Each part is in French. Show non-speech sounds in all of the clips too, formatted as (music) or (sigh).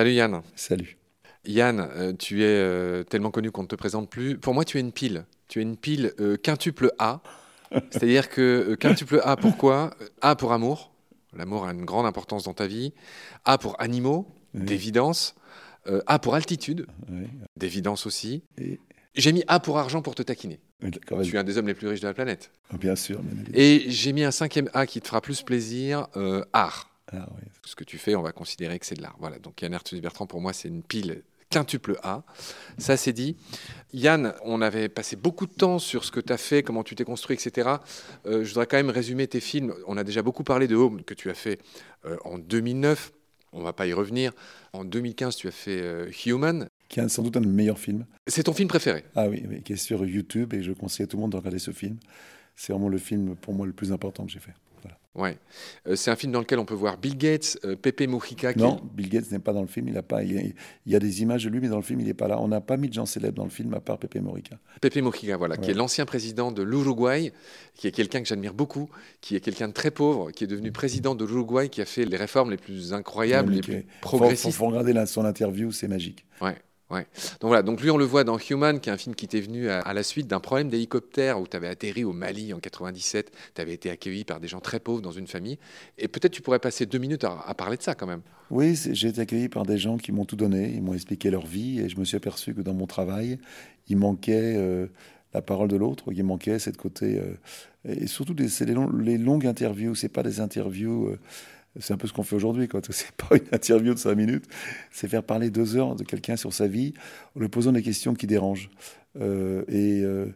Salut Yann. Salut. Yann, euh, tu es euh, tellement connu qu'on ne te présente plus. Pour moi, tu es une pile. Tu es une pile euh, quintuple A. (laughs) C'est-à-dire que quintuple A, pourquoi A pour amour. L'amour a une grande importance dans ta vie. A pour animaux, d'évidence. A pour altitude, d'évidence aussi. J'ai mis A pour argent pour te taquiner. tu es un des hommes les plus riches de la planète. Bien sûr. Et j'ai mis un cinquième A qui te fera plus plaisir, art. Ah, Ce que tu fais, on va considérer que c'est de l'art. Voilà, donc Yann Arthus Bertrand, pour moi, c'est une pile quintuple A. Ça, c'est dit. Yann, on avait passé beaucoup de temps sur ce que tu as fait, comment tu t'es construit, etc. Euh, je voudrais quand même résumer tes films. On a déjà beaucoup parlé de Home, que tu as fait euh, en 2009. On ne va pas y revenir. En 2015, tu as fait euh, Human. Qui est sans doute un des meilleurs films. C'est ton film préféré Ah oui, oui, qui est sur YouTube et je conseille à tout le monde de regarder ce film. C'est vraiment le film pour moi le plus important que j'ai fait. Ouais. Euh, c'est un film dans lequel on peut voir Bill Gates, euh, Pepe Mujica. Non, Bill Gates n'est pas dans le film. Il, a pas, il, y a des images de lui, mais dans le film, il n'est pas là. On n'a pas mis de gens célèbres dans le film à part Pepe Mujica. Pepe Mujica, voilà, qui est l'ancien président de l'Uruguay, qui est quelqu'un que j'admire beaucoup, qui est quelqu'un de très pauvre, qui est devenu président de l'Uruguay, qui a fait les réformes les plus incroyables, les plus progressistes. Il faut, regarder son interview, c'est magique. Ouais. Ouais. Donc voilà, donc lui on le voit dans Human, qui est un film qui t'est venu à, la suite d'un problème d'hélicoptère où tu avais atterri au Mali en 97, tu avais été accueilli par des gens très pauvres dans une famille. Et peut-être tu pourrais passer deux minutes à, parler de ça quand même. Oui, j'ai été accueilli par des gens qui m'ont tout donné, ils m'ont expliqué leur vie et je me suis aperçu que dans mon travail, il manquait euh, la parole de l'autre, il manquait cette côté... Euh, et surtout, c'est les, longues interviews, c'est pas des interviews... Euh, c'est un peu ce qu'on fait aujourd'hui, quoi. C'est (laughs) pas une interview de cinq minutes, c'est faire parler deux heures de quelqu'un sur sa vie en lui posant des questions qui dérangent. Euh, et, euh,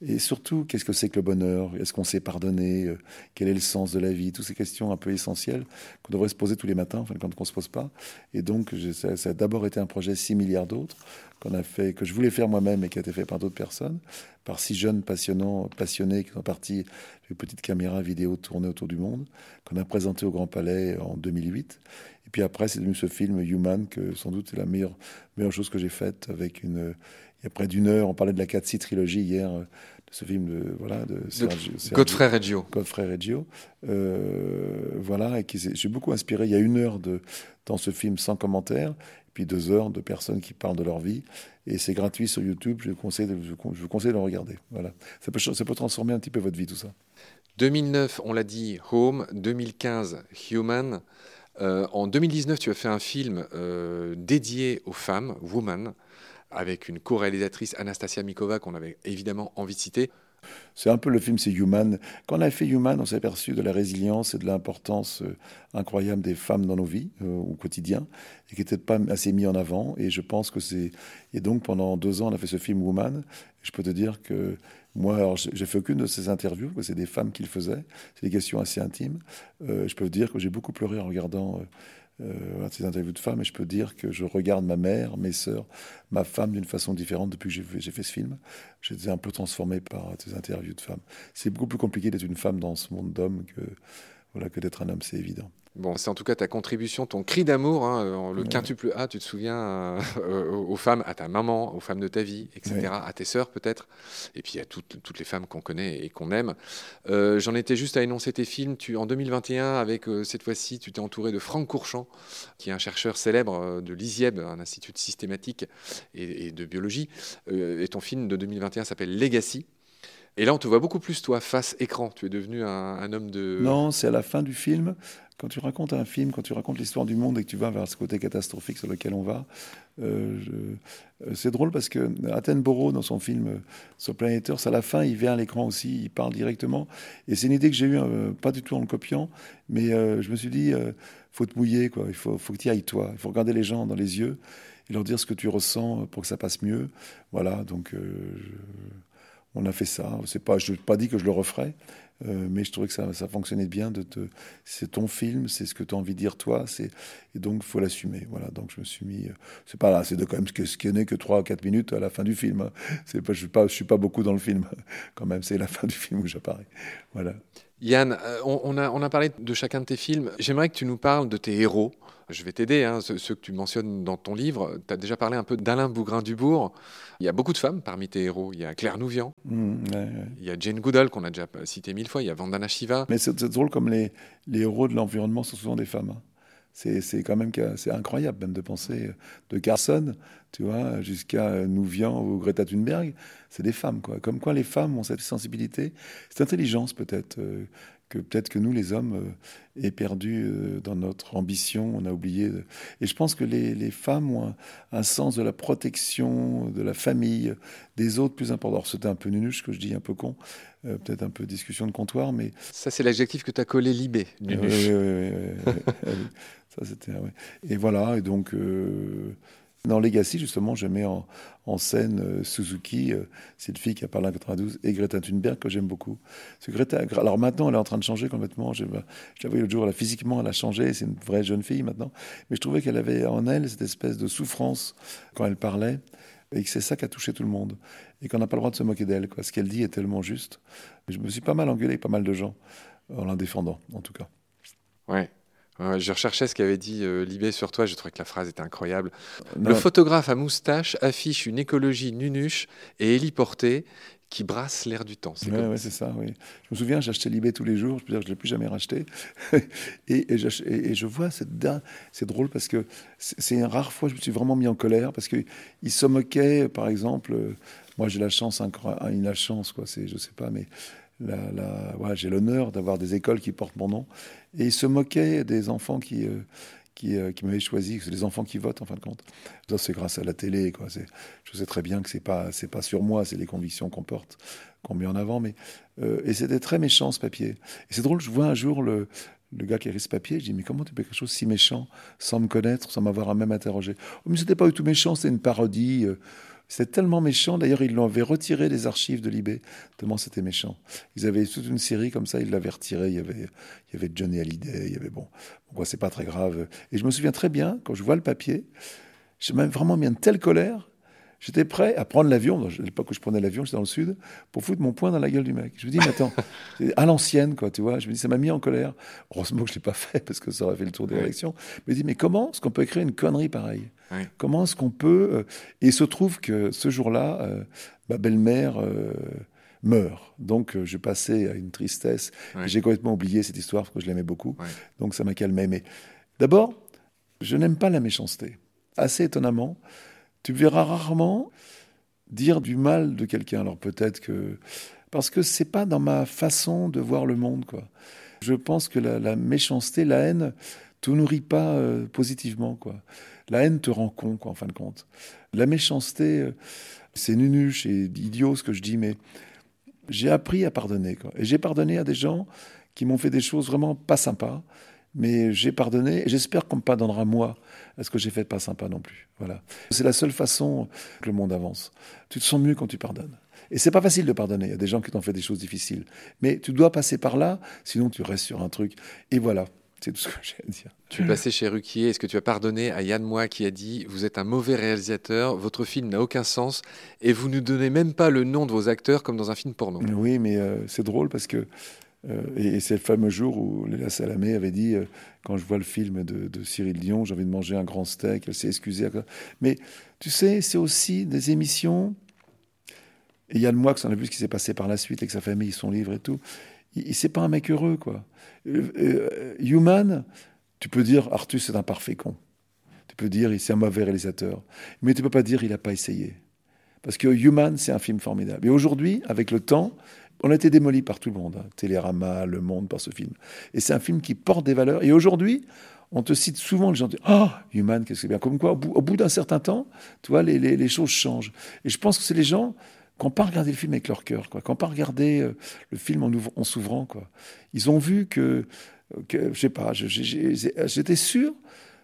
et, surtout, qu'est-ce que c'est que le bonheur? Est-ce qu'on s'est pardonné euh, Quel est le sens de la vie? Toutes ces questions un peu essentielles qu'on devrait se poser tous les matins, enfin, quand on ne se pose pas. Et donc, ça, a d'abord été un projet 6 milliards d'autres qu'on que je voulais faire moi-même et qui a été fait par d'autres personnes, par six jeunes passionnants, passionnés qui sont partis une petite caméra vidéo tournée autour du monde, qu'on a présenté au Grand Palais en 2008. Et puis après, c'est devenu ce film Human, que sans doute c'est la meilleure chose que j'ai faite avec une. Il y a près d'une heure, on parlait de la 4 trilogie hier, de ce film de voilà de, Godfrey Reggio. Godfrey Reggio, euh, voilà, et qui j'ai beaucoup inspiré. Il y a une heure de dans ce film sans commentaire, puis deux heures de personnes qui parlent de leur vie. Et c'est gratuit sur YouTube. Je vous conseille de, je vous conseille de le regarder. Voilà. Ça peut, ça peut transformer un petit peu votre vie, tout ça. 2009, on l'a dit, Home. 2015, Human. Euh, en 2019, tu as fait un film euh, dédié aux femmes, Woman, avec une co-réalisatrice Anastasia Mikova qu'on avait évidemment envie de citer. C'est un peu le film, c'est Human. Quand on a fait Human, on s'est aperçu de la résilience et de l'importance euh, incroyable des femmes dans nos vies euh, au quotidien et qui n'étaient pas assez mis en avant. Et je pense que c'est. Et donc pendant deux ans, on a fait ce film Woman. je peux te dire que moi, alors j'ai fait aucune de ces interviews, que c'est des femmes qui le faisaient. C'est des questions assez intimes. Euh, je peux te dire que j'ai beaucoup pleuré en regardant ces interviews de femmes, et je peux dire que je regarde ma mère, mes sœurs, ma femme d'une façon différente depuis que j'ai fait ce film. J'étais un peu transformé par ces interviews de femmes. C'est beaucoup plus compliqué d'être une femme dans ce monde d'hommes que, voilà, que d'être un homme, c'est évident. Bon, c'est en tout cas ta contribution, ton cri d'amour, hein, le quintuple A, tu te souviens euh, (laughs) aux femmes, à ta maman, aux femmes de ta vie, etc., à tes sœurs peut-être, et puis à toutes, toutes les femmes qu'on connaît et qu'on aime. Euh, j'en étais juste à énoncer tes films. Tu, en 2021, avec euh, cette fois-ci, tu t'es entouré de Franck Courchamp, qui est un chercheur célèbre de l'ISIEB, un institut de systématique et, et de biologie. et ton film de 2021 s'appelle Legacy. Et là, on te voit beaucoup plus, toi, face écran. Tu es devenu un, homme de... Non, c'est à la fin du film quand tu racontes un film, quand tu racontes l'histoire du monde et que tu vas vers ce côté catastrophique sur lequel on va, euh, euh, c'est drôle parce que Attenborough, dans son film euh, sur Planet Earth, à la fin, il vient à l'écran aussi, il parle directement. Et c'est une idée que j'ai eue, pas du tout en le copiant, mais je me suis dit, faut te mouiller, quoi. Il faut, faut que tu ailles, toi. Il faut regarder les gens dans les yeux et leur dire ce que tu ressens pour que ça passe mieux. Voilà, donc on a fait ça. C'est pas, je n'ai pas dit que je le referais, euh, mais je trouvais que ça, fonctionnait bien. C'est ton film, c'est ce que tu as envie de dire toi, et donc faut l'assumer. Voilà, donc je me suis mis. Euh, c'est pas là, c'est de quand même ce qui n'est que 3 ou 4 minutes à la fin du film. Hein. Je je suis pas beaucoup dans le film (laughs) quand même. C'est la fin du film où j'apparais. Voilà. Yann, euh, on a parlé de chacun de tes films. J'aimerais que tu nous parles de tes héros. Je vais t'aider, hein, ceux, que tu mentionnes dans ton livre. Tu as déjà parlé un peu d'Alain Bougrain-Dubourg. Il y a beaucoup de femmes parmi tes héros. Il y a Claire Nouvian. Mmh, il y a Jane Goodall, qu'on a déjà cité mille fois. Il y a Vandana Shiva. Mais c'est drôle comme les, les héros de l'environnement sont souvent des femmes. Hein. C'est quand même c'est incroyable même de penser de Carson, tu vois, jusqu'à Nouvian ou Greta Thunberg, c'est des femmes quoi. Comme quoi les femmes ont cette sensibilité, cette intelligence peut-être euh, que peut-être que nous les hommes euh, est perdu euh, dans notre ambition, on a oublié. Et je pense que les, les femmes ont un, sens de la protection, de la famille, des autres plus importants. C'était un peu nunuche que je dis, un peu con, euh, peut-être un peu discussion de comptoir, mais... Ça, c'est l'adjectif que tu as collé libé, nunuche. Oui, oui, oui. Ça, c'était... Et voilà, et donc... Dans Legacy, justement, je mets en, scène euh, Suzuki, euh, cette fille qui a parlé en 92, et Greta Thunberg, que j'aime beaucoup. Greta, alors maintenant, elle est en train de changer complètement. Je, je la voyais l'autre jour, physiquement, elle a changé, c'est une vraie jeune fille maintenant. Mais je trouvais qu'elle avait en elle cette espèce de souffrance quand elle parlait, et que c'est ça qui a touché tout le monde. Et qu'on n'a pas le droit de se moquer d'elle. Ce qu'elle dit est tellement juste. je me suis pas mal engueulé pas mal de gens, en la défendant, en tout cas. Ouais je recherchais ce qu'avait dit euh, Libé sur toi, je trouvais que la phrase était incroyable. Le photographe à moustache affiche une écologie nunuche et héliportée qui brasse l'air du temps. C'est ouais, ça, oui. Je me souviens, j'achetais Libé tous les jours, je peux dire que je ne l'ai plus jamais racheté. (laughs) et, et, je, et, je, vois cette c'est drôle parce que c'est une rare fois que je me suis vraiment mis en colère parce qu'il se moquait, par exemple, euh, moi j'ai la chance, une la chance, quoi, je sais pas, mais la, j'ai l'honneur d'avoir des écoles qui portent mon nom. Et il se moquait des enfants qui, euh, qui, euh, qui m'avaient choisi, c'est les enfants qui votent en fin de compte. Ça, c'est grâce à la télé. Quoi. Je sais très bien que c'est pas, c'est pas sur moi, c'est les convictions qu'on porte, qu'on met en avant. Mais, euh, et c'était très méchant ce papier. Et c'est drôle, je vois un jour le, le gars qui a écrit ce papier, je dis mais comment tu peux quelque chose si méchant sans me connaître, sans m'avoir même interrogé? Oh, Mais c'était pas du tout méchant, c'était une parodie. C'était tellement méchant. D'ailleurs, ils l'avaient retiré des archives de Libé, tellement c'était méchant. Ils avaient toute une série comme ça, ils l'avaient retiré. Il y avait, il y avait Johnny Hallyday, il y avait bon. Bon, c'est pas très grave. Et je me souviens très bien, quand je vois le papier, j'ai vraiment mis une telle colère J'étais prêt à prendre l'avion, à l'époque où je prenais l'avion, j'étais dans le sud, pour foutre mon poing dans la gueule du mec. Je me dis, mais attends, (laughs) à l'ancienne, quoi, tu vois. Je me dis, ça m'a mis en colère. Heureusement que je ne l'ai pas fait, parce que ça aurait fait le tour des élections. Je me dis, mais comment est-ce qu'on peut écrire une connerie pareille? Comment est-ce qu'on peut. Euh, et il se trouve que ce jour-là, euh, ma belle-mère. Euh, meurt. Donc je passais à une tristesse. J'ai complètement oublié cette histoire parce que je l'aimais beaucoup. Donc ça m'a calmé. Mais d'abord, je n'aime pas la méchanceté. Assez étonnamment, tu verras rarement dire du mal de quelqu'un. Alors peut-être que parce que c'est pas dans ma façon de voir le monde, quoi. Je pense que la, méchanceté, la haine, te nourrit pas euh, positivement, quoi. La haine te rend con, quoi, en fin de compte. La méchanceté, euh, c'est nunuche et idiot ce que je dis, mais j'ai appris à pardonner, quoi. Et j'ai pardonné à des gens qui m'ont fait des choses vraiment pas sympas mais j'ai pardonné et j'espère qu'on me pardonnera moi à ce que j'ai fait pas sympa non plus. Voilà. C'est la seule façon que le monde avance. Tu te sens mieux quand tu pardonnes. Et c'est pas facile de pardonner. Il y a des gens qui t'ont fait des choses difficiles. Mais tu dois passer par là, sinon tu restes sur un truc. Et voilà. C'est tout ce que j'ai à dire. Tu es passé chez Ruquier. Est-ce que tu as pardonné à Yann Moix qui a dit Vous êtes un mauvais réalisateur, votre film n'a aucun sens et vous ne donnez même pas le nom de vos acteurs comme dans un film porno Oui, mais euh, c'est drôle parce que euh, et, c'est le fameux jour où Léla Salamé avait dit euh, Quand je vois le film de, Cyril Dion, j'ai envie de manger un grand steak. Elle s'est excusée. Mais tu sais, c'est aussi des émissions. Et Moix, on a vu ce qui s'est passé par la suite avec sa famille, son livre et tout. Il, c'est pas un mec heureux, quoi. Euh, Human, tu peux dire Arthur, c'est un parfait con. Tu peux dire c'est un mauvais réalisateur. Mais tu peux pas dire il n'a pas essayé. Parce que Human, c'est un film formidable. Et aujourd'hui, avec le temps, on a été démoli par tout le monde, hein. Télérama, Le Monde, par ce film. Et c'est un film qui porte des valeurs. Et aujourd'hui, on te cite souvent les gens disent Ah, Human, qu'est-ce que c'est bien. Comme quoi, au bout, d'un certain temps, tu vois, les, choses changent. Et je pense que c'est les gens qui n'ont pas regardé le film avec leur cœur, quoi, qui n'ont pas regardé euh, le film en, en s'ouvrant. Quoi. Ils ont vu que, que je sais pas, j'étais sûr.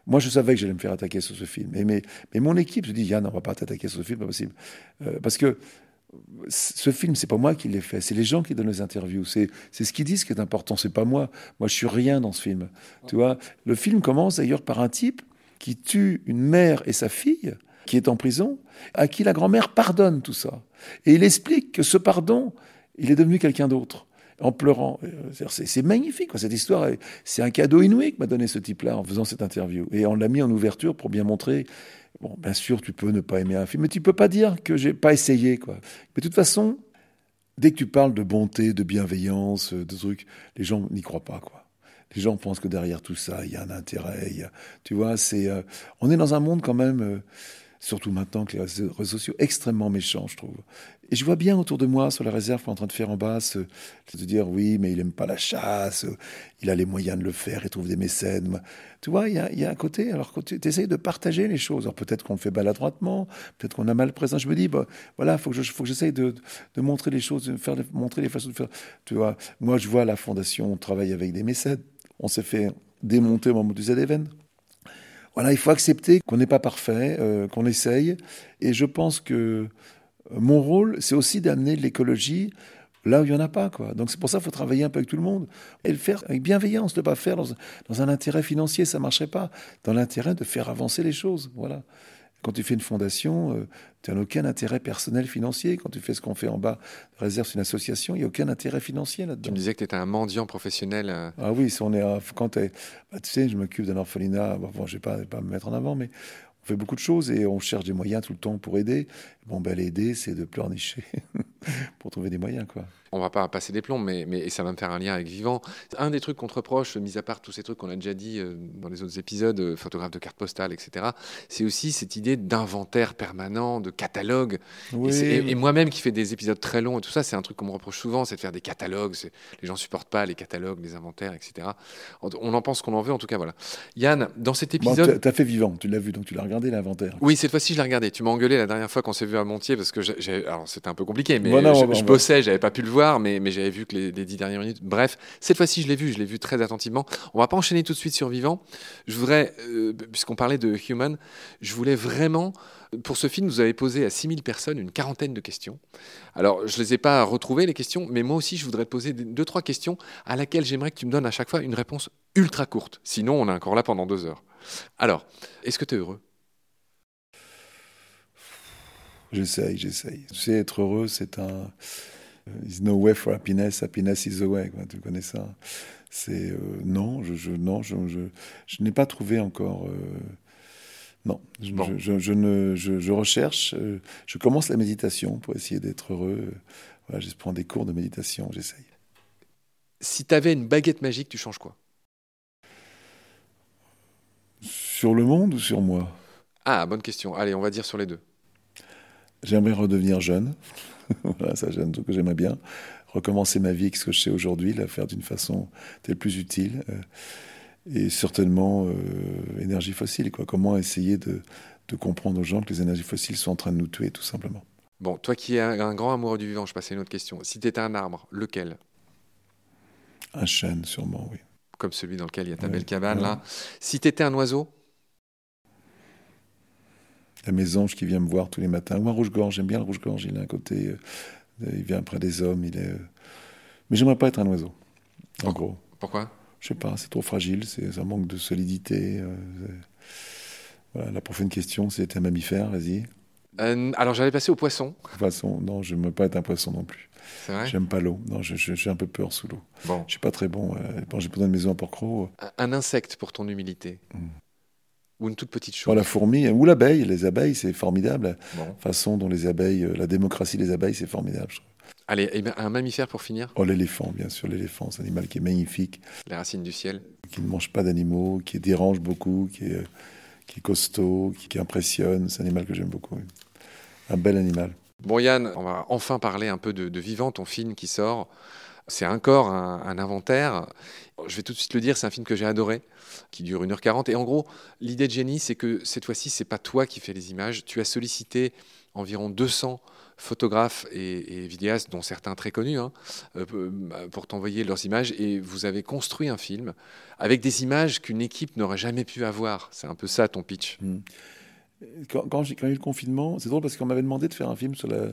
Moi, je savais que j'allais me faire attaquer sur ce film. Mais mon équipe se dit Yann, on va pas t'attaquer sur ce film, pas possible. Euh, parce que ce film, c'est pas moi qui l'ai fait, c'est les gens qui donnent les interviews. C'est, ce qu'ils disent qui est important, c'est pas moi. Moi, je suis rien dans ce film. Tu vois, le film commence d'ailleurs par un type qui tue une mère et sa fille, qui est en prison, à qui la grand-mère pardonne tout ça. Et il explique que ce pardon, il est devenu quelqu'un d'autre en pleurant. C'est magnifique, cette histoire. C'est un cadeau inouï que m'a donné ce type-là en faisant cette interview. Et on l'a mis en ouverture pour bien montrer Bon, bien sûr, tu peux ne pas aimer un film, mais tu peux pas dire que j'ai pas essayé, quoi. Mais de toute façon, dès que tu parles de bonté, de bienveillance, de trucs, les gens n'y croient pas, quoi. les gens pensent que derrière tout ça, il y a un intérêt. Tu vois, c'est, euh, on est dans un monde quand même, euh, surtout maintenant que les réseaux sociaux, extrêmement méchants, je trouve. Et je vois bien autour de moi, sur la réserve en train de faire en bas, de dire oui, mais il aime pas la chasse, il a les moyens de le faire, il trouve des mécènes. Tu vois, il y a, un côté, alors tu essayes de partager les choses. Alors peut-être qu'on le fait maladroitement, peut-être qu'on a mal présent. Je me dis, bah, voilà, faut que faut que j'essaye de, montrer les choses, de faire, montrer les façons de faire. Tu vois, moi, je vois la fondation, on travaille avec des mécènes. On s'est fait démonter au moment du Z-Event. Voilà, il faut accepter qu'on n'est pas parfait, euh, qu'on essaye. Et je pense que mon rôle, c'est aussi d'amener l'écologie là où il n'y en a pas. Quoi. Donc c'est pour ça qu'il faut travailler un peu avec tout le monde et le faire avec bienveillance, ne pas faire dans, dans un intérêt financier, ça ne marcherait pas. Dans l'intérêt de faire avancer les choses. Voilà. Quand tu fais une fondation, euh, tu n'as aucun intérêt personnel financier. Quand tu fais ce qu'on fait en bas, réserve une association, il n'y a aucun intérêt financier là-dedans. Tu me disais que tu étais un mendiant professionnel. Euh. Ah oui, si on est, quand es, bah, tu sais, je m'occupe d'un orphelinat, bon, je ne vais pas, pas me mettre en avant, mais on fait beaucoup de choses et on cherche des moyens tout le temps pour aider. Bon, ben, l'aider, c'est de pleurnicher (laughs) pour trouver des moyens, quoi on va pas passer des plombs, mais, mais ça va me faire un lien avec Vivant. Un des trucs qu'on te reproche, mis à part tous ces trucs qu'on a déjà dit euh, dans les autres épisodes, euh, photographe de cartes postales, etc., c'est aussi cette idée d'inventaire permanent, de catalogue. et, moi-même qui fais des épisodes très longs et tout ça, c'est un truc qu'on me reproche souvent, c'est de faire des catalogues. Les gens supportent pas les catalogues, les inventaires, etc. On en pense qu'on en veut, en tout cas, voilà. Yann, dans cet épisode... tu as fait Vivant, tu l'as vu, donc tu l'as regardé l'inventaire. Oui, cette fois-ci, je l'ai regardé. Tu m'as engueulé la dernière fois qu'on s'est vu à Montier, parce que alors c'était un peu compliqué, mais je, je bossais, j'avais pas pu le voir mais, j'avais vu que les, dix dernières minutes. Bref, cette fois-ci, je l'ai vu, je l'ai vu très attentivement. On va pas enchaîner tout de suite sur Vivant. Je voudrais, euh, puisqu'on parlait de Human, je voulais vraiment. Pour ce film, vous avez posé à 6000 personnes une quarantaine de questions. Alors, je ne les ai pas retrouvées, les questions, mais moi aussi, je voudrais te poser deux, trois questions à laquelle j'aimerais que tu me donnes à chaque fois une réponse ultra courte. Sinon, on est encore là pendant deux heures. Alors, est-ce que tu es heureux? J'essaye, j'essaye. Tu sais, être heureux, c'est un, There's no way for happiness, happiness is the way. Tu connais ça? C'est euh, non, je, je, non, je, je, je n'ai pas trouvé encore. Euh, non, je, je, ne, je, recherche. Euh, je commence la méditation pour essayer d'être heureux. Voilà, je prends des cours de méditation, j'essaye. Si tu avais une baguette magique, tu changes quoi? Sur le monde ou sur moi? Ah, bonne question. Allez, on va dire sur les deux. J'aimerais redevenir jeune. (laughs) voilà, ça, c'est un truc que j'aimerais bien. Recommencer ma vie avec ce que je sais aujourd'hui, la faire d'une façon telle plus utile. Euh, et certainement, euh, énergie fossile. Quoi. Comment essayer de, de, comprendre aux gens que les énergies fossiles sont en train de nous tuer, tout simplement. Bon, toi qui es un, grand amoureux du vivant, je passe à une autre question. Si tu étais un arbre, lequel? Un chêne, sûrement, oui. Comme celui dans lequel il y a ta belle cabane, là. Si tu étais un oiseau? La mésange qui vient me voir tous les matins. Ou un rouge-gorge, j'aime bien le rouge-gorge, il a un côté. Euh, il vient près des hommes, il est. Euh, mais j'aimerais pas être un oiseau, en gros. Pourquoi? Je sais pas, c'est trop fragile, c'est un manque de solidité. Euh, voilà, la prochaine question, c'était un mammifère, vas-y. alors j'allais passer au poisson. Poisson, non, je ne veux pas être un poisson non plus. C'est vrai? J'aime pas l'eau. Non, j'ai un peu peur sous l'eau. Bon. Je suis pas très bon. j'ai besoin de maison à Port-Cros. Un, insecte pour ton humilité. Hmm ou une toute petite chose La fourmi ou l'abeille. Les abeilles, c'est formidable. La façon dont les abeilles, euh, la démocratie des abeilles, c'est formidable. Allez, eh un mammifère pour finir Oh, l'éléphant, bien sûr. L'éléphant, c'est un animal qui est magnifique. Les racines du ciel Qui ne mange pas d'animaux, qui dérange beaucoup, qui est, qui est costaud, qui, impressionne. C'est un animal que j'aime beaucoup. Un bel animal. Bon, Yann, on va enfin parler un peu de, de Vivant, ton film qui sort. C'est encore un, un, inventaire. Je vais tout de suite le dire, c'est un film que j'ai adoré, qui dure 1h40. Et en gros, l'idée de Jenny, c'est que cette fois-ci, c'est pas toi qui fais les images. Tu as sollicité environ 200 photographes et, vidéastes, dont certains très connus, hein, euh, pour t'envoyer leurs images. Et vous avez construit un film avec des images qu'une équipe n'aurait jamais pu avoir. C'est un peu ça ton pitch. Mmh. Quand, quand, j'ai eu le confinement, c'est drôle parce qu'on m'avait demandé de faire un film sur la,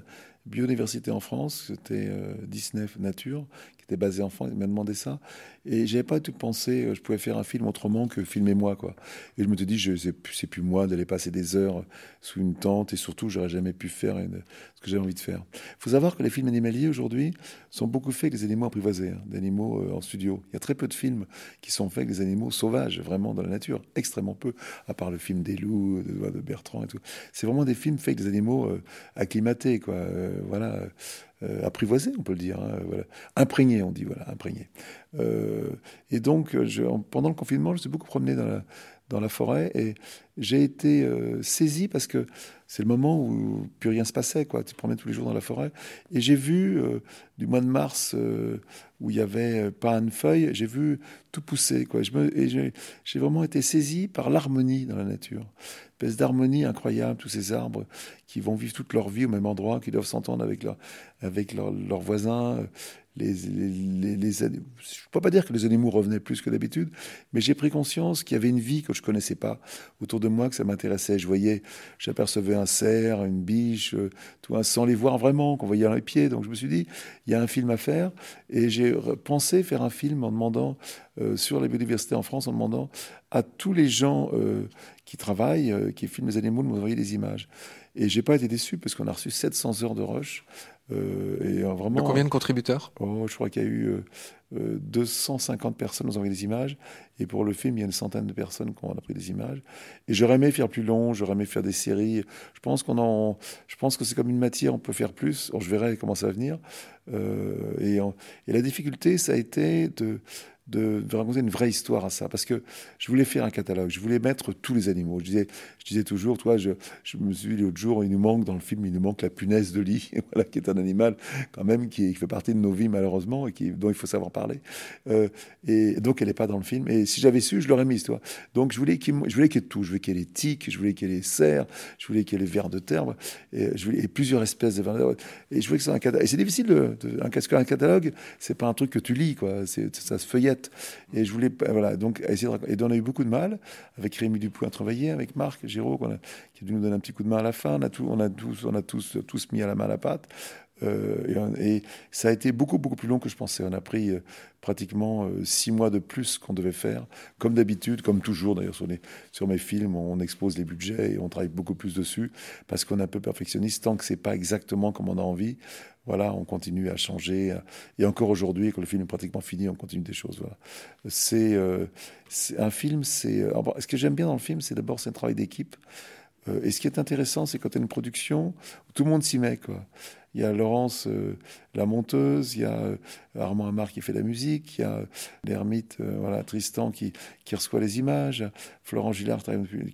biodiversité en France, c'était euh, Disney Nature, qui était basé en France, il m'a demandé ça. Et j'avais pas tout pensé, euh, je pouvais faire un film autrement que filmer moi, quoi. Et je me suis dit, je c'est plus moi d'aller passer des heures sous une tente, et surtout, j'aurais jamais pu faire ce que j'avais envie de faire. Il faut savoir que les films animaliers aujourd'hui sont beaucoup faits avec des animaux apprivoisés, hein, des animaux euh, en studio. Il y a très peu de films qui sont faits avec des animaux sauvages, vraiment dans la nature, extrêmement peu, à part le film des loups de, de Bertrand et tout. C'est vraiment des films faits avec des animaux acclimatés, quoi voilà, apprivoisé, on peut le dire. Hein, voilà. Imprégné, on dit, voilà, imprégné. et donc, pendant le confinement, je me suis beaucoup promené dans la, dans la forêt et j'ai été saisi parce que c'est le moment où plus rien se passait, quoi. Tu promènes tous les jours dans la forêt. Et j'ai vu, euh, du mois de mars, euh, où il y avait euh, pas une feuille, j'ai vu tout pousser, quoi. Je me, et j'ai vraiment été saisi par l'harmonie dans la nature. Une espèce d'harmonie incroyable, tous ces arbres qui vont vivre toute leur vie au même endroit, qui doivent s'entendre avec, leur, avec leurs voisins les, je ne peux pas dire que les animaux revenaient plus que d'habitude, mais j'ai pris conscience qu'il y avait une vie que je connaissais pas autour de moi, que ça m'intéressait. Je voyais, j'apercevais un cerf, une biche, euh, tout, sans les voir vraiment, qu'on voyait dans les pieds. Donc je me suis dit, il y a un film à faire, et j'ai pensé faire un film en demandant euh, sur la biodiversité en France, en demandant à tous les gens euh, qui travaillent, qui filment les animaux, de m'envoyer des images. Et j'ai pas été déçu parce qu'on a reçu 700 heures de rush. Euh, et euh, vraiment, de combien de contributeurs? Oh, Je crois qu'il y a eu 250 euh, personnes qui ont envoyé des images. Et pour le film, il y a une centaine de personnes qui ont pris des images. Et j'aurais aimé faire plus long, j'aurais aimé faire des séries. Je pense, qu'on en, je pense que c'est comme une matière, on peut faire plus. je verrai comment ça va venir. et, et, la difficulté, ça a été de, de, raconter une vraie histoire à ça. Parce que je voulais faire un catalogue, je voulais mettre tous les animaux. Je disais, je disais toujours, toi, je, je me suis dit l'autre jour, il nous manque dans le film, il nous manque la punaise de lit, (laughs) voilà, qui est un animal quand même qui, fait partie de nos vies malheureusement et dont il faut savoir parler. Euh, et donc elle n'est pas dans le film. Et si j'avais su, je l'aurais mise, toi. Donc je voulais qu'il je y ait tout. Je voulais qu'il y ait les tiques, je voulais qu'il y ait les cerfs, je voulais qu'il y ait les vers de terre, et, plusieurs espèces de vers de terre. Et je voulais que c'est un catalogue. Et c'est difficile de, de un, un catalogue, c'est pas un truc que tu lis, quoi. Ça se feuillette. Et je voulais, voilà, donc essayer de, et on a eu beaucoup de mal avec Rémi Dupuis travailler, avec Marc Giraud, qui a dû nous donner un petit coup de main à la fin. On a, a, tous, on a tous, tous mis à la main à la pâte. Euh, et, ça a été beaucoup, beaucoup plus long que je pensais. On a pris euh, pratiquement euh, six mois de plus qu'on devait faire. Comme d'habitude, comme toujours d'ailleurs sur, sur mes films, on expose les budgets et on travaille beaucoup plus dessus parce qu'on est un peu perfectionniste. Tant que c'est pas exactement comme on a envie, voilà, on continue à changer. Et encore aujourd'hui, quand le film est pratiquement fini, on continue des choses. Voilà. C'est un film, c'est. Ce que j'aime bien dans le film, c'est d'abord c'est un travail d'équipe. et ce qui est intéressant, c'est quand tu as une production, tout le monde s'y met. Il y a Laurence, euh, la monteuse, il y a euh, Armand Amar qui fait la musique, il y a l'ermite, euh, voilà, Tristan qui, qui reçoit les images, Florent Gillard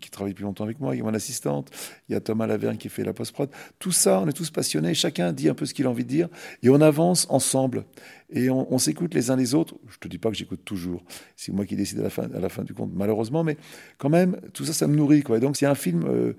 qui travaille depuis longtemps avec moi, il y a mon assistante, il y a Thomas Laverne qui fait la post-prod. Tout ça, on est tous passionnés, chacun dit un peu ce qu'il a envie de dire, et on avance ensemble. Et on, s'écoute les uns les autres. Je te dis pas que j'écoute toujours. C'est moi qui décide à la, fin, du compte, malheureusement. Mais quand même, tout ça, ça me nourrit. Quoi. Et donc, c'est un film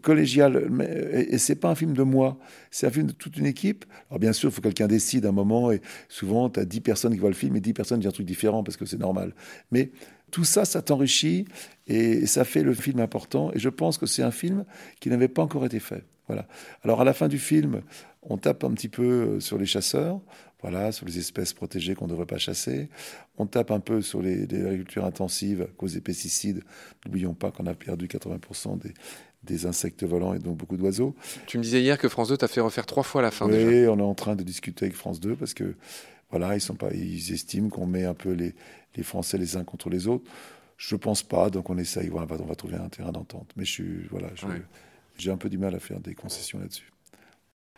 collégial. Mais, et, et c'est pas un film de moi. C'est un film de toute une équipe. Alors bien sûr, il faut que quelqu'un décide un moment, et souvent, tu as 10 personnes qui voient le film, et 10 personnes disent un truc différent, parce que c'est normal. Mais tout ça, ça t'enrichit, et ça fait le film important, et je pense que c'est un film qui n'avait pas encore été fait. Voilà. Alors à la fin du film, on tape un petit peu euh, sur les chasseurs, voilà, sur les espèces protégées qu'on ne devrait pas chasser. On tape un peu sur les, agricultures intensives à cause des pesticides. N'oublions pas qu'on a perdu 80% des, des insectes volants et donc beaucoup d'oiseaux. Tu me disais hier que France 2 t'a fait refaire trois fois la fin. Oui, on est en train de discuter avec France 2 parce que voilà, ils sont pas, ils estiment qu'on met un peu les, les Français les uns contre les autres. Je pense pas, donc on essaye, on va, on va trouver un terrain d'entente. Mais je suis, voilà, j'ai un peu du mal à faire des concessions là-dessus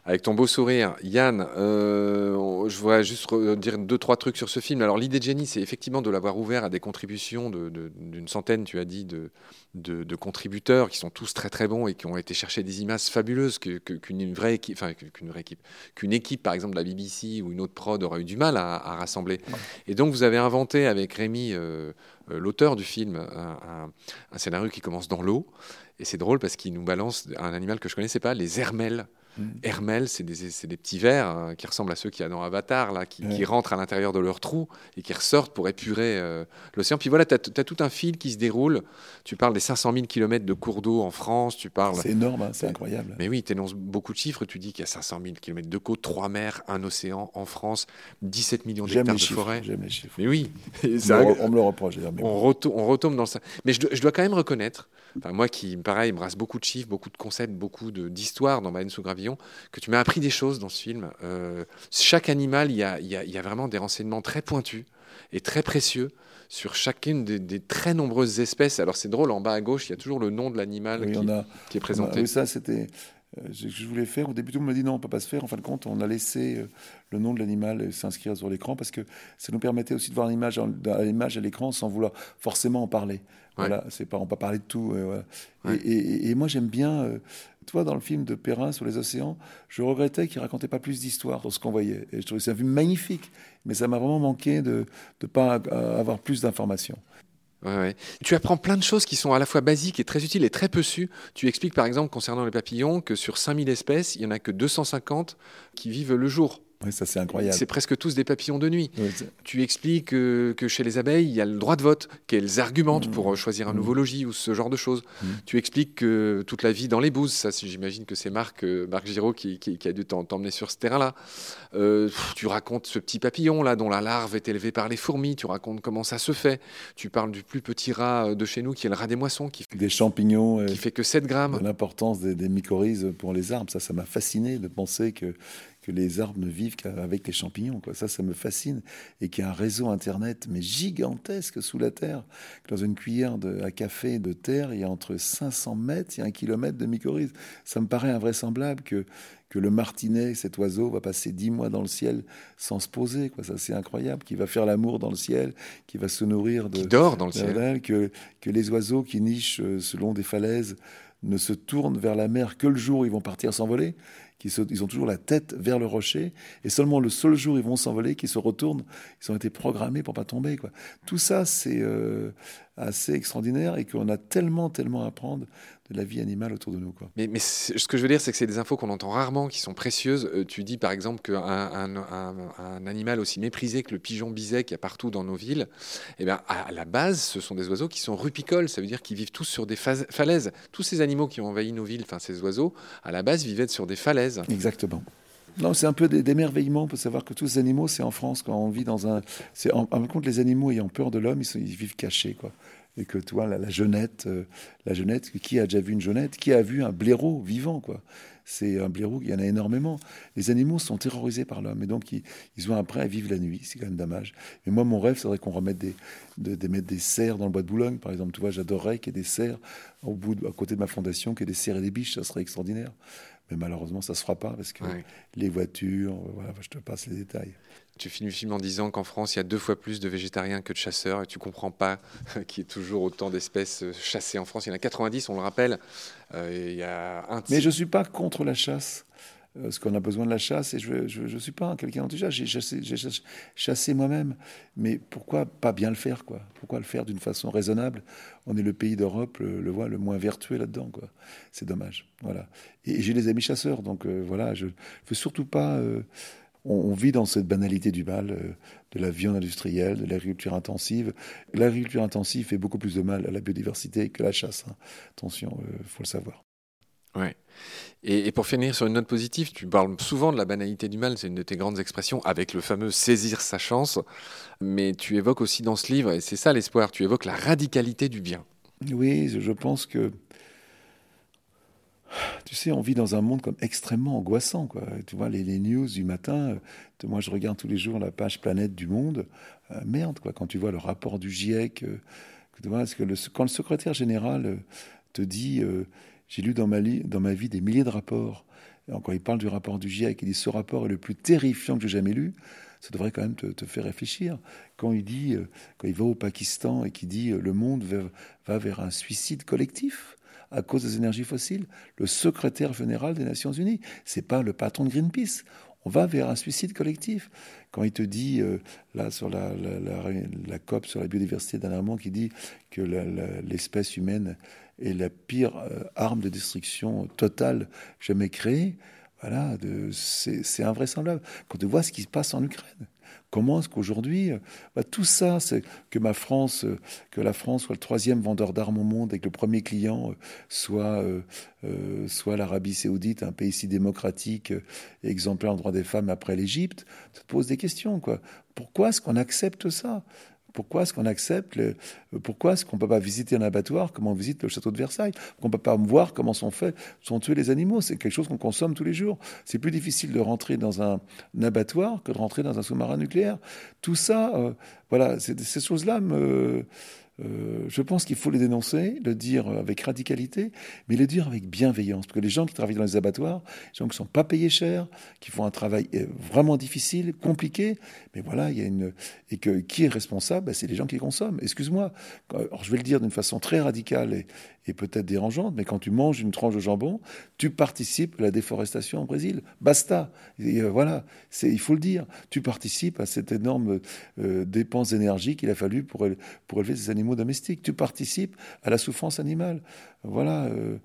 avec ton beau sourire. Yann, euh, je voudrais juste dire deux, trois trucs sur ce film. Alors, l'idée de Jenny, c'est effectivement de l'avoir ouvert à des contributions d'une centaine, tu as dit, de, contributeurs qui sont tous très très bons et qui ont été chercher des images fabuleuses qu'une vraie équipe, enfin qu'une vraie équipe, qu'une équipe par exemple de la BBC ou une autre prod aurait eu du mal à, rassembler. Et donc vous avez inventé avec Rémi, euh, euh, l'auteur du film, un, scénario qui commence dans l'eau. Et c'est drôle parce qu'il nous balance un animal que je connaissais pas, les hermelles. Mm. Hermel, c'est des, petits vers hein, qui ressemblent à ceux qu'il y a dans Avatar, là, qui, rentrent à l'intérieur de leur trou et qui ressortent pour épurer euh, l'océan. Puis voilà, tu as, tout un fil qui se déroule. Tu parles des 500 000 km de cours d'eau en France. Tu parles. C'est énorme, hein, c'est incroyable. Mais oui, tu énonces beaucoup de chiffres. Tu dis qu'il y a 500 000 km de côtes, 3 mers, un océan en France, 17 millions d'hectares de forêt. J'aime les chiffres. Mais oui. (laughs) on, me le reproche. On, on, retombe dans ça. Mais je, je dois quand même reconnaître moi qui, pareil, brasse beaucoup de chiffres, beaucoup de concepts, beaucoup d'histoires dans Baleine sous gravillon, que tu m'as appris des choses dans ce film. Euh, chaque animal, il y a, y a, vraiment des renseignements très pointus et très précieux sur chacune des, très nombreuses espèces. Alors c'est drôle, en bas à gauche, il y a toujours le nom de l'animal qui, est présenté. oui, ça c'était je voulais faire. Au début, tout le monde m'a dit non, on ne peut pas se faire. En fin de compte, on a laissé le nom de l'animal s'inscrire sur l'écran parce que ça nous permettait aussi de voir l'image à l'écran sans vouloir forcément en parler. Voilà, c'est pas, on peut parler de tout. Et, moi, j'aime bien. toi, dans le film de Perrin sur les océans, je regrettais qu'il racontait pas plus d'histoires sur ce qu'on voyait. Et je trouvais ça un film magnifique, mais ça m'a vraiment manqué de ne pas avoir plus d'informations. Tu apprends plein de choses qui sont à la fois basiques et très utiles et très peu sues. Tu expliques par exemple concernant les papillons que sur 5000 espèces, il n'y en a que 250 qui vivent le jour. Oui, ça c'est incroyable. C'est presque tous des papillons de nuit. tu expliques que, chez les abeilles, il y a le droit de vote, qu'elles argumentent pour mmh. choisir un mmh. nouveau logis ou ce genre de choses. Mmh. Tu expliques que toute la vie dans les bouses, ça j'imagine que c'est Marc, euh, Marc Giraud qui, a dû t'emmener sur ce terrain-là. Euh, tu racontes ce petit papillon là dont la larve est élevée par les fourmis, tu racontes comment ça se fait. Tu parles du plus petit rat euh, de chez nous qui est le rat des moissons. Qui fait, des champignons. Qui fait que 7 grammes. L'importance des, des mycorhizes pour les arbres, ça ça m'a fasciné de penser que que les arbres ne vivent qu'avec les champignons. Quoi. Ça, ça me fascine. Et qu'il y a un réseau Internet, mais gigantesque sous la Terre. Dans une cuillère de, à café de terre, il y a entre 500 mètres et un kilomètre de mycorhizes. Ça me paraît invraisemblable que, que le martinet, cet oiseau, va passer dix mois dans le ciel sans se poser. Quoi. Ça, c'est incroyable. Qui va faire l'amour dans le ciel, qui va se nourrir de. Qui dort dans le ciel. Que, que les oiseaux qui nichent euh, selon des falaises ne se tournent vers la mer que le jour où ils vont partir s'envoler ils ont toujours la tête vers le rocher, et seulement le seul jour ils vont s'envoler, qu'ils se retournent, ils ont été programmés pour pas tomber. Quoi. Tout ça, c'est euh, assez extraordinaire, et qu'on a tellement, tellement à apprendre de la vie animale autour de nous. Quoi. Mais, mais ce que je veux dire, c'est que c'est des infos qu'on entend rarement, qui sont précieuses. Euh, tu dis par exemple qu'un un, animal aussi méprisé que le pigeon biset qu'il y a partout dans nos villes, eh bien, à, la base, ce sont des oiseaux qui sont rupicoles, ça veut dire qu'ils vivent tous sur des falaises. Tous ces animaux qui ont envahi nos villes, enfin ces oiseaux, à la base vivaient sur des falaises. Exactement. Non, c'est un peu d'émerveillement pour savoir que tous ces animaux, c'est en France, quand on vit dans un. En, en compte, les animaux ayant peur de l'homme, ils, ils, vivent cachés, quoi et que toi, la, la jeunette, euh, la jeunette, qui a déjà vu une jeunette Qui a vu un blaireau vivant, quoi C'est un blaireau, il y en a énormément. Les animaux sont terrorisés par l'homme, et donc ils, ils, ont appris à vivre la nuit. C'est quand même dommage. Mais moi, mon rêve, serait qu'on remette des, de, mettre des cerfs dans le bois de Boulogne, par exemple. Tu vois, j'adorerais qu'il y ait des cerfs au bout, à côté de ma fondation, qu'il y ait des cerfs et des biches. Ça serait extraordinaire. Mais malheureusement, ça se fera pas parce que les voitures, voilà, je te passe les détails. Tu finis le film en disant qu'en France, il y a deux fois plus de végétariens que de chasseurs, et tu comprends pas (laughs) qu'il y ait toujours autant d'espèces euh, chassées en France. Il y en a 90, on le rappelle. Euh, il y a un Mais je suis pas contre la chasse. Euh, parce qu'on a besoin de la chasse, et je ne suis pas quelqu'un anti-chasse. J'ai chassé, chassé moi-même. Mais pourquoi pas bien le faire quoi? Pourquoi le faire d'une façon raisonnable? On est le pays d'Europe, le, le, le, moins vertueux là-dedans. quoi. C'est dommage. Voilà. Et, j'ai des amis chasseurs, donc voilà, je ne veux surtout pas on, vit dans cette banalité du mal, euh, de la viande industrielle, de l'agriculture intensive. L'agriculture intensive fait beaucoup plus de mal à la biodiversité que la chasse. Hein. Attention, il euh, faut le savoir. Ouais. Et, pour finir sur une note positive, tu parles souvent de la banalité du mal, c'est une de tes grandes expressions, avec le fameux saisir sa chance, mais tu évoques aussi dans ce livre, et c'est ça l'espoir, tu évoques la radicalité du bien. Oui, je pense que tu sais, on vit dans un monde comme extrêmement angoissant. Quoi. Tu vois, les, news du matin, euh, moi je regarde tous les jours la page Planète du Monde. Euh, merde, quand tu vois le rapport du GIEC, euh, quand le secrétaire général te dit J'ai lu dans ma, vie des milliers de rapports, quand il parle du rapport du GIEC, il dit Ce rapport est le plus terrifiant que j'ai jamais lu ça devrait quand même te, faire réfléchir. Quand il dit, quand il va au Pakistan et qu'il dit le monde va vers un suicide collectif, à cause des énergies fossiles. Le secrétaire général des Nations Unies, c'est pas le patron de Greenpeace. On va vers un suicide collectif. Quand il te dit, euh, là, sur la, la, COP sur la biodiversité dernièrement, qui dit que l'espèce humaine est la pire euh, arme de destruction totale jamais créée, voilà, c'est invraisemblable. Quand tu vois ce qui se passe en Ukraine, Comment est-ce qu'aujourd'hui, euh, bah, tout ça, c'est que ma France, euh, que la France soit le troisième vendeur d'armes au monde et que le premier client euh, soit, soit l'Arabie Saoudite, un pays si démocratique, exemplaire en droit des femmes après l'Égypte, ça te pose des questions, quoi. Pourquoi est-ce qu'on accepte ça? Pourquoi est-ce qu'on accepte Pourquoi est-ce qu'on ne peut pas visiter un abattoir comme on visite le château de Versailles Qu'on ne peut pas voir comment sont faits, sont tués les animaux C'est quelque chose qu'on consomme tous les jours. C'est plus difficile de rentrer dans un, abattoir que de rentrer dans un sous-marin nucléaire. Tout ça, euh, voilà, ces choses-là me euh, je pense qu'il faut les dénoncer, le dire avec radicalité, mais le dire avec bienveillance. Parce que les gens qui travaillent dans les abattoirs, les gens qui ne sont pas payés cher, qui font un travail euh, vraiment difficile, compliqué, mais voilà, il y a une. Et que qui est responsable ben, C'est les gens qui consomment. Excuse-moi. Alors, je vais le dire d'une façon très radicale et, et peut-être dérangeante, mais quand tu manges une tranche de jambon, tu participes à la déforestation en Brésil. Basta. Euh, voilà, il faut le dire. Tu participes à cette énorme euh, dépense d'énergie qu'il a fallu pour, pour élever ces animaux domestiques. Tu participes à la souffrance animale. Voilà. Euh,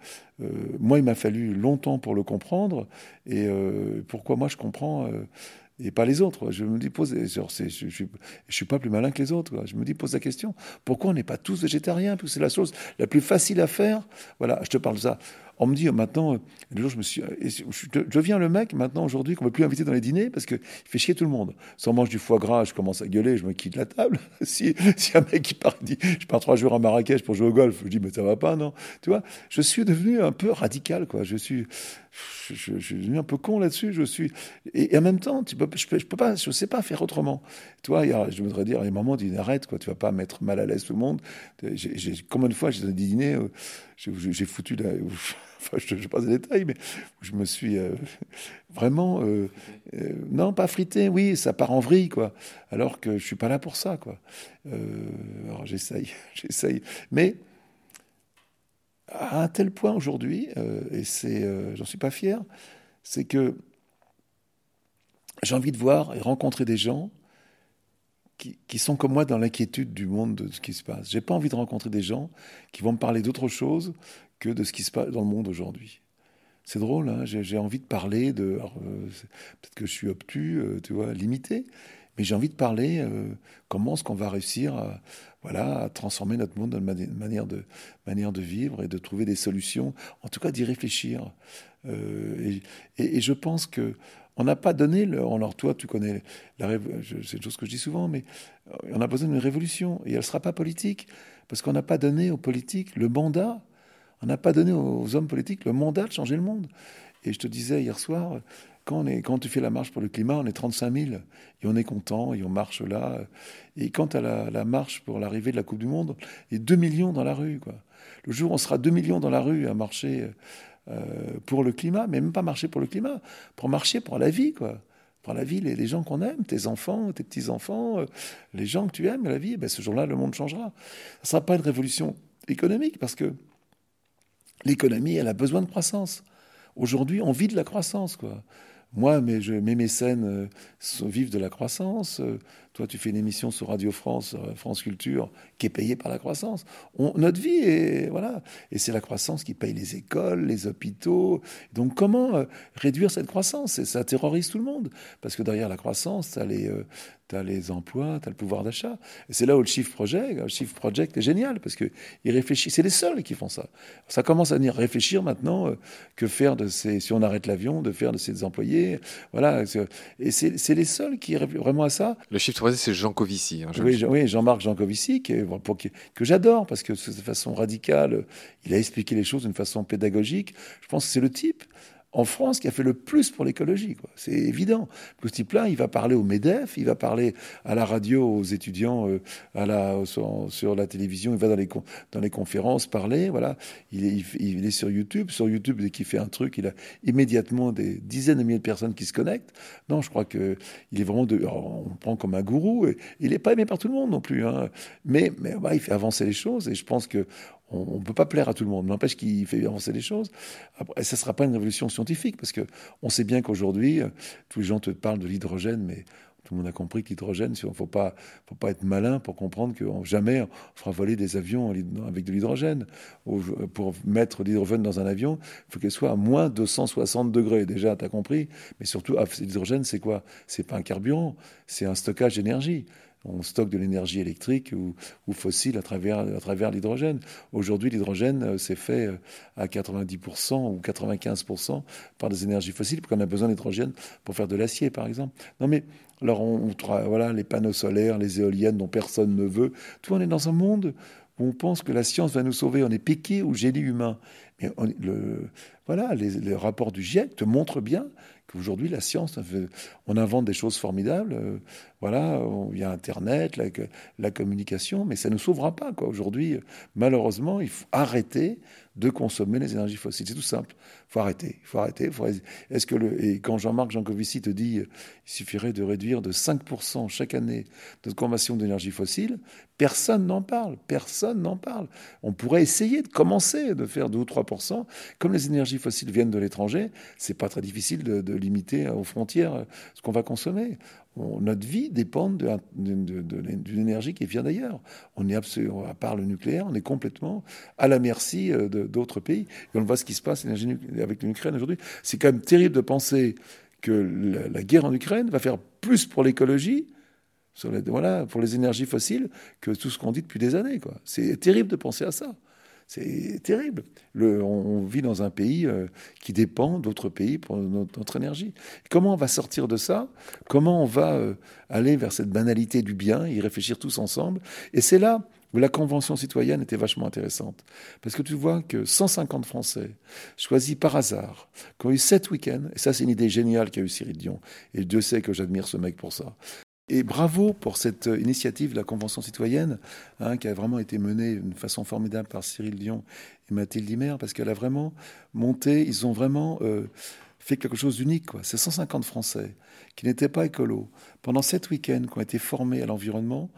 moi, il m'a fallu longtemps pour le comprendre. Et pourquoi moi je comprends et pas les autres. Je me dis, pose, je, suis pas plus malin que les autres. Je me dis, pose la question, pourquoi on n'est pas tous végétariens? Parce c'est la chose la plus facile à faire. Voilà, je te parle de ça. On me dit euh, maintenant, euh, le jour je me suis, euh, je, deviens le mec maintenant aujourd'hui qu'on ne peut plus inviter dans les dîners parce qu'il fait chier tout le monde. Si on mange du foie gras, je commence à gueuler, je me quitte la table. (laughs) si, si un mec qui part, dit, je pars trois jours à Marrakech pour jouer au golf, je dis mais ça va pas non, tu vois? Je suis devenu un peu radical quoi. Je suis, je, suis devenu un peu con là-dessus. Je suis et, en même temps, tu peux, je, peux, pas, je sais pas faire autrement. Tu vois, je voudrais dire, il y a un moment, dit arrête quoi, tu vas pas mettre mal à l'aise tout le monde. Combien de fois j'ai des dîners, j'ai foutu la enfin, je ne passe les détails, mais je me suis euh, vraiment, euh, euh, non, pas frité, oui, ça part en vrille, quoi. Alors que je suis pas là pour ça, quoi. alors j'essaye, (laughs) j'essaye, mais à un tel point aujourd'hui, et c'est, j'en suis pas fier, c'est que j'ai envie de voir et rencontrer des gens qui, qui, sont comme moi dans l'inquiétude du monde de ce qui se passe. J'ai pas envie de rencontrer des gens qui vont me parler d'autre chose que de ce qui se passe dans le monde aujourd'hui. C'est drôle, hein j'ai envie de parler de. Euh, peut-être que je suis obtus, euh, tu vois, limité, mais j'ai envie de parler euh, comment est-ce qu'on va réussir à, voilà, à transformer notre monde dans une manière de, manière de vivre et de trouver des solutions, en tout cas d'y réfléchir. Et, je pense que on n'a pas donné, le, alors toi tu connais, c'est une chose que je dis souvent, mais on a besoin d'une révolution et elle ne sera pas politique, parce qu'on n'a pas donné aux politiques le mandat on n'a pas donné aux hommes politiques le mandat de changer le monde. Et je te disais hier soir, quand, quand tu fais la marche pour le climat, on est 35 000 et on est content et on marche là. Et quand à la, la marche pour l'arrivée de la Coupe du Monde, il y a 2 millions dans la rue. Quoi. Le jour où on sera 2 millions dans la rue à marcher euh, pour le climat, mais même pas marcher pour le climat, pour marcher pour la vie, quoi. Pour la vie, les, les gens qu'on aime, tes enfants, tes petits-enfants, euh, les gens que tu aimes, la vie, ben, ce jour-là, le monde changera. Ce ne sera pas une révolution économique parce que l'économie, elle a besoin de croissance. Aujourd'hui, on vit de la croissance. Moi, mes, je, mes mécènes euh, vivent de la croissance. Euh, toi, tu fais une émission sur Radio France, euh, France Culture, qui est payée par la croissance. notre vie est voilà, et c'est la croissance qui paye les écoles, les hôpitaux. Donc, comment réduire cette croissance? Ça terrorise tout le monde, parce que derrière la croissance, tu as les, tu as les emplois, tu as le pouvoir d'achat. Et c'est là où le Shift Project, le Shift Project est génial, parce qu'ils réfléchissent, c'est les seuls qui font ça. Ça commence à venir réfléchir maintenant euh, que faire de ces, si on arrête l'avion, de faire de ces employés. Voilà. Et c'est les seuls qui réfléchissent vraiment à ça. Le Shift C'est Jean Covici. Hein, oui, oui Jean-Marc Jean Covici, qui que j'adore, parce que de façon radicale, il a expliqué les choses d'une façon pédagogique. Je pense que c'est le type en France qui a fait le plus pour l'écologie. C'est évident. Ce type-là, il va parler au MEDEF, il va parler à la radio aux étudiants, euh, à la, sur, la télévision, il va dans les, dans les conférences parler. Voilà. Il est, sur YouTube. Sur YouTube, dès qu'il fait un truc, il a immédiatement des dizaines de milliers de personnes qui se connectent. Non, je crois que il est vraiment de, on prend comme un gourou. Et il n'est pas aimé par tout le monde non plus. Hein. Mais, mais bah, il fait avancer les choses et je pense que on ne peut pas plaire à tout le monde. N'empêche qu'il fait avancer les choses. Après, ça ne sera pas une révolution scientifique, parce qu'on sait bien qu'aujourd'hui, euh, tous les gens te parlent de l'hydrogène, mais tout le monde a compris que l'hydrogène, il ne faut pas, faut pas être malin pour comprendre que jamais on fera voler des avions avec de l'hydrogène. Pour mettre l'hydrogène dans un avion, il faut qu'il soit à moins 260 degrés. Déjà, tu as compris. Mais surtout, ah, l'hydrogène, c'est quoi? C'est pas un carburant, c'est un stockage d'énergie on stocke de l'énergie électrique ou, fossile à travers, l'hydrogène. Aujourd'hui, l'hydrogène, euh, c'est fait euh, à 90% ou 95% par des énergies fossiles, parce qu'on a besoin d'hydrogène pour faire de l'acier, par exemple. Non, mais alors, on, voilà, les panneaux solaires, les éoliennes dont personne ne veut. Tout, on est dans un monde où on pense que la science va nous sauver. On est piqué au génie humain. Mais le, voilà, les, les rapports du GIEC te montrent bien qu'aujourd'hui, la science, on invente des choses formidables. Euh, voilà, il y a Internet, la, communication, mais ça ne sauvera pas. Aujourd'hui, malheureusement, il faut arrêter de consommer les énergies fossiles. C'est tout simple. Il faut arrêter. Il faut arrêter. Est-ce que le... Et quand Jean-Marc Jancovici te dit il suffirait de réduire de 5% chaque année notre consommation d'énergie fossile, personne n'en parle. Personne n'en parle. On pourrait essayer de commencer de faire 2 ou 3%. Comme les énergies fossiles viennent de l'étranger, c'est pas très difficile de limiter aux frontières ce qu'on va consommer notre vie dépend d'une énergie qui vient d'ailleurs. On est à part le nucléaire, on est complètement à la merci euh, d'autres pays. On voit ce qui se passe avec l'Ukraine aujourd'hui. C'est quand même terrible de penser que la, guerre en Ukraine va faire plus pour l'écologie, voilà, pour les énergies fossiles, que tout ce qu'on dit depuis des années. C'est terrible de penser à ça. C'est terrible. Le, on, vit dans un pays euh, qui dépend d'autres pays pour notre, énergie. Comment on va sortir de ça? Comment on va euh, aller vers cette banalité du bien, y réfléchir tous ensemble? Et c'est là où la Convention citoyenne était vachement intéressante. Parce que tu vois que 150 Français, choisis par hasard, qui ont eu sept week-ends, et ça c'est une idée géniale qu'a eu Cyril Dion, et Dieu sait que j'admire ce mec pour ça, et bravo pour cette euh, initiative de la Convention citoyenne, hein, qui a vraiment été menée d'une façon formidable par Cyril Dion et Mathilde Limer, parce qu'elle a vraiment monté, ils ont vraiment euh, fait quelque chose d'unique. C'est 150 Français qui n'étaient pas écolos, pendant sept week-ends, qui ont été formés à l'environnement.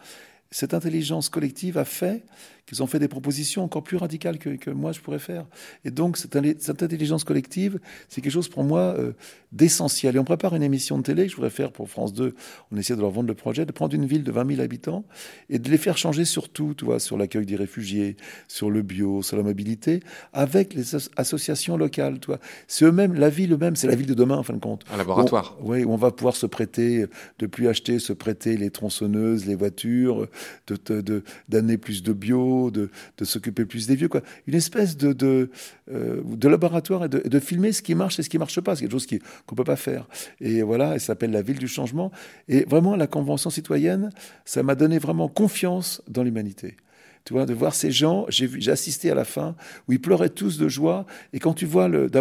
Cette intelligence collective a fait qu'ils ont fait des propositions encore plus radicales que, moi je pourrais faire. Et donc cette, intelligence collective, c'est quelque chose pour moi euh, d'essentiel. Et on prépare une émission de télé que je voudrais faire pour France 2. On essaie de leur vendre le projet, de prendre une ville de 20 000 habitants et de les faire changer sur tout, tu vois, sur l'accueil des réfugiés, sur le bio, sur la mobilité, avec les associations locales. Tu vois. C'est eux-mêmes, la ville eux-mêmes, c'est la ville de demain en fin de compte. Un laboratoire. oui, où on va pouvoir se prêter, de plus acheter, se prêter les tronçonneuses, les voitures, d'amener de, plus de bio de, s'occuper plus des vieux. Quoi. Une espèce de, de, euh, laboratoire et de, filmer ce qui marche et ce qui marche pas. C'est quelque chose qu'on ne peut pas faire. Et voilà, elle s'appelle la ville du changement. Et vraiment, la Convention citoyenne, ça m'a donné vraiment confiance dans l'humanité. Tu vois, de voir ces gens, j'ai j'ai assisté à la fin où ils pleuraient tous de joie. Et quand tu vois le,